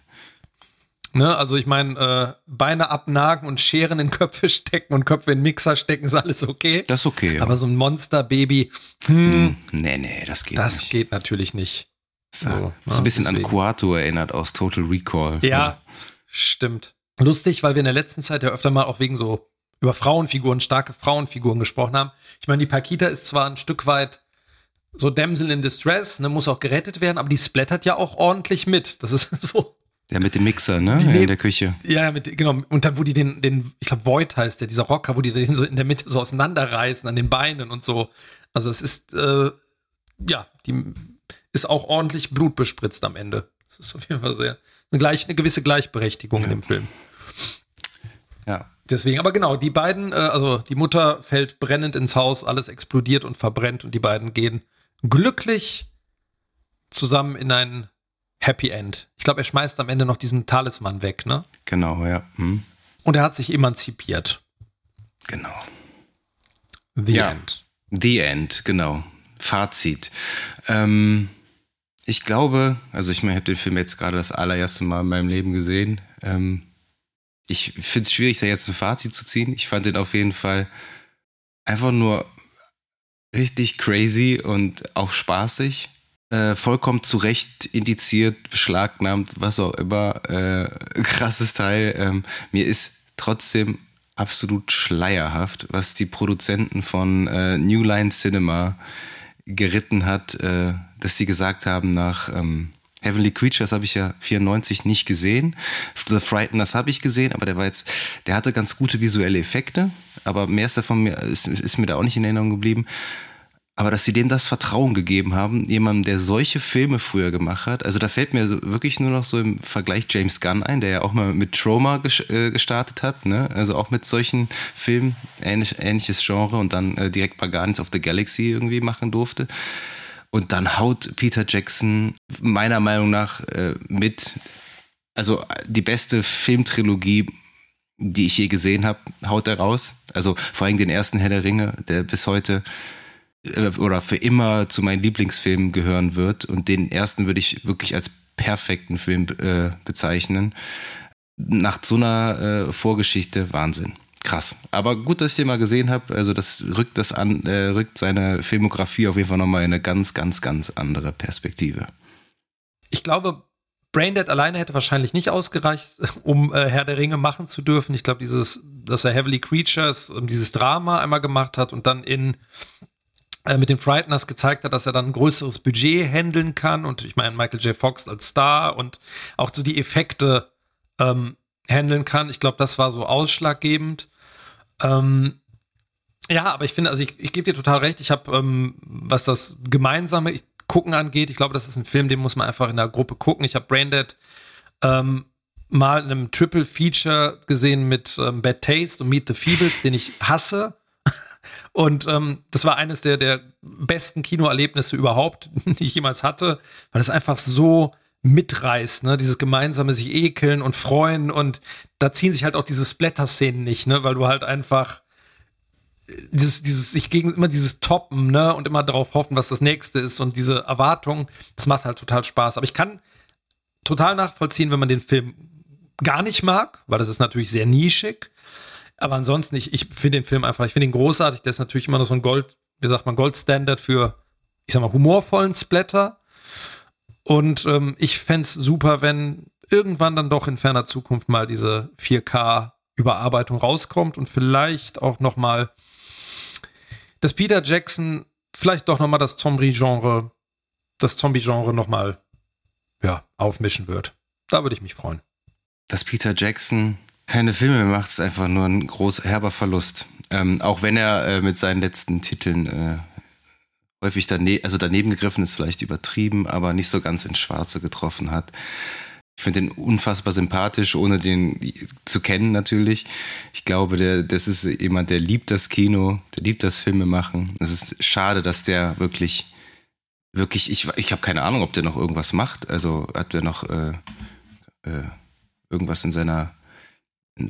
Ne, also ich meine, äh, Beine abnagen und Scheren in Köpfe stecken und Köpfe in Mixer stecken, ist alles okay. Das ist okay. Ja. Aber so ein Monsterbaby, hm, hm, nee, nee, das geht das nicht. Das geht natürlich nicht. So, so, ein ne, bisschen deswegen. an Quato erinnert aus Total Recall. Ja, oder? stimmt. Lustig, weil wir in der letzten Zeit ja öfter mal auch wegen so über Frauenfiguren, starke Frauenfiguren gesprochen haben. Ich meine, die Pakita ist zwar ein Stück weit so Damsel in Distress, ne, muss auch gerettet werden, aber die splattert ja auch ordentlich mit. Das ist so ja, mit dem Mixer, ne? Die in der Küche. Ja, mit, genau. Und dann, wo die den, den ich glaube, Void heißt der, dieser Rocker, wo die den so in der Mitte so auseinanderreißen an den Beinen und so. Also es ist, äh, ja, die ist auch ordentlich Blut bespritzt am Ende. Das ist auf jeden Fall sehr, eine, gleich, eine gewisse Gleichberechtigung ja. in dem Film. Ja. Deswegen, aber genau, die beiden, äh, also die Mutter fällt brennend ins Haus, alles explodiert und verbrennt und die beiden gehen glücklich zusammen in ein Happy End. Ich glaube, er schmeißt am Ende noch diesen Talisman weg, ne? Genau, ja. Hm. Und er hat sich emanzipiert. Genau. The ja. End. The End, genau. Fazit. Ähm, ich glaube, also ich meine, ich habe den Film jetzt gerade das allererste Mal in meinem Leben gesehen. Ähm, ich finde es schwierig, da jetzt ein Fazit zu ziehen. Ich fand den auf jeden Fall einfach nur richtig crazy und auch spaßig äh, vollkommen zu Recht indiziert, beschlagnahmt, was auch immer. Äh, krasses Teil. Ähm, mir ist trotzdem absolut schleierhaft, was die Produzenten von äh, New Line Cinema geritten hat, äh, dass die gesagt haben nach ähm, Heavenly Creatures habe ich ja 94 nicht gesehen. The Frighteners habe ich gesehen, aber der war jetzt, der hatte ganz gute visuelle Effekte, aber mehr ist davon ist, ist mir da auch nicht in Erinnerung geblieben. Aber dass sie dem das Vertrauen gegeben haben, jemandem, der solche Filme früher gemacht hat, also da fällt mir wirklich nur noch so im Vergleich James Gunn ein, der ja auch mal mit Trauma äh, gestartet hat, ne? also auch mit solchen Filmen, ähnlich, ähnliches Genre und dann äh, direkt mal Guardians of the Galaxy irgendwie machen durfte. Und dann haut Peter Jackson meiner Meinung nach äh, mit, also die beste Filmtrilogie, die ich je gesehen habe, haut er raus. Also vor allem den ersten Herr der Ringe, der bis heute äh, oder für immer zu meinen Lieblingsfilmen gehören wird. Und den ersten würde ich wirklich als perfekten Film äh, bezeichnen. Nach so einer äh, Vorgeschichte Wahnsinn. Krass. Aber gut, dass ich den mal gesehen habe. Also das rückt das an, äh, rückt seine Filmografie auf jeden Fall nochmal in eine ganz, ganz, ganz andere Perspektive. Ich glaube, Braindead alleine hätte wahrscheinlich nicht ausgereicht, um äh, Herr der Ringe machen zu dürfen. Ich glaube, dieses, dass er Heavily Creatures, dieses Drama einmal gemacht hat und dann in mit den Frighteners gezeigt hat, dass er dann ein größeres Budget handeln kann. Und ich meine, Michael J. Fox als Star und auch so die Effekte ähm, handeln kann. Ich glaube, das war so ausschlaggebend. Ähm, ja, aber ich finde, also ich, ich gebe dir total recht. Ich habe, ähm, was das gemeinsame Gucken angeht, ich glaube, das ist ein Film, den muss man einfach in der Gruppe gucken. Ich habe Braindead ähm, mal in einem Triple Feature gesehen mit ähm, Bad Taste und Meet the Feebles, den ich hasse. Und ähm, das war eines der, der besten Kinoerlebnisse überhaupt, die ich jemals hatte, weil es einfach so mitreißt, ne? Dieses gemeinsame sich ekeln und freuen und da ziehen sich halt auch diese Splatter-Szenen nicht, ne? Weil du halt einfach äh, dieses, dieses sich gegen immer dieses Toppen, ne? Und immer darauf hoffen, was das nächste ist und diese Erwartung, das macht halt total Spaß. Aber ich kann total nachvollziehen, wenn man den Film gar nicht mag, weil das ist natürlich sehr nischig. Aber ansonsten, ich, ich finde den Film einfach, ich finde ihn großartig. Der ist natürlich immer noch so ein Gold, wie sagt man, Goldstandard für, ich sag mal, humorvollen Splatter. Und ähm, ich fände es super, wenn irgendwann dann doch in ferner Zukunft mal diese 4K-Überarbeitung rauskommt und vielleicht auch noch mal dass Peter Jackson vielleicht doch noch mal das Zombie-Genre, das Zombie-Genre noch mal ja, aufmischen wird. Da würde ich mich freuen. Dass Peter Jackson keine Filme mehr macht, ist einfach nur ein großer herber Verlust. Ähm, auch wenn er äh, mit seinen letzten Titeln äh, häufig daneben, also daneben gegriffen ist vielleicht übertrieben, aber nicht so ganz ins Schwarze getroffen hat. Ich finde den unfassbar sympathisch, ohne den zu kennen natürlich. Ich glaube, der, das ist jemand, der liebt das Kino, der liebt das Filme machen. Es ist schade, dass der wirklich, wirklich, ich, ich habe keine Ahnung, ob der noch irgendwas macht. Also hat der noch äh, äh, irgendwas in seiner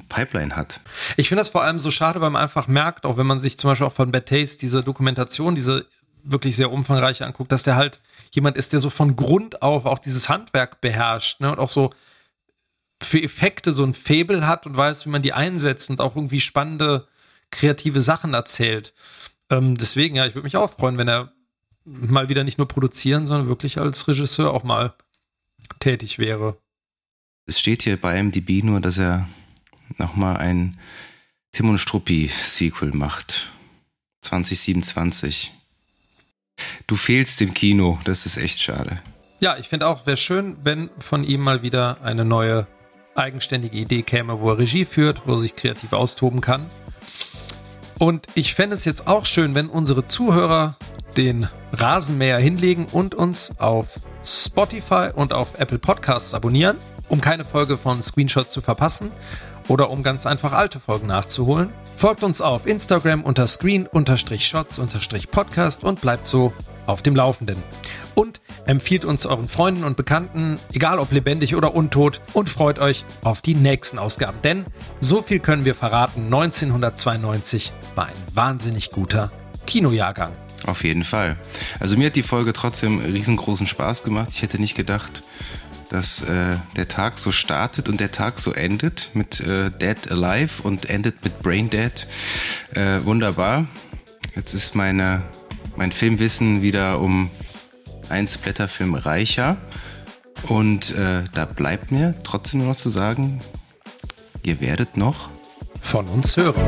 Pipeline hat. Ich finde das vor allem so schade, weil man einfach merkt, auch wenn man sich zum Beispiel auch von Bad Taste diese Dokumentation, diese wirklich sehr umfangreiche anguckt, dass der halt jemand ist, der so von Grund auf auch dieses Handwerk beherrscht ne? und auch so für Effekte so ein Fable hat und weiß, wie man die einsetzt und auch irgendwie spannende, kreative Sachen erzählt. Ähm, deswegen, ja, ich würde mich auch freuen, wenn er mal wieder nicht nur produzieren, sondern wirklich als Regisseur auch mal tätig wäre. Es steht hier bei MDB nur, dass er nochmal ein Tim Struppi-Sequel macht. 2027. Du fehlst im Kino, das ist echt schade. Ja, ich finde auch, wäre schön, wenn von ihm mal wieder eine neue eigenständige Idee käme, wo er Regie führt, wo er sich kreativ austoben kann. Und ich fände es jetzt auch schön, wenn unsere Zuhörer den Rasenmäher hinlegen und uns auf Spotify und auf Apple Podcasts abonnieren, um keine Folge von Screenshots zu verpassen oder um ganz einfach alte Folgen nachzuholen. Folgt uns auf Instagram unter screen-shots-podcast und bleibt so auf dem Laufenden. Und empfiehlt uns euren Freunden und Bekannten, egal ob lebendig oder untot, und freut euch auf die nächsten Ausgaben. Denn so viel können wir verraten, 1992 war ein wahnsinnig guter Kinojahrgang. Auf jeden Fall. Also mir hat die Folge trotzdem riesengroßen Spaß gemacht. Ich hätte nicht gedacht, dass äh, der Tag so startet und der Tag so endet mit äh, Dead Alive und endet mit Brain Dead. Äh, wunderbar. Jetzt ist meine, mein Filmwissen wieder um ein Splatterfilm reicher. Und äh, da bleibt mir trotzdem noch zu sagen, ihr werdet noch von uns hören.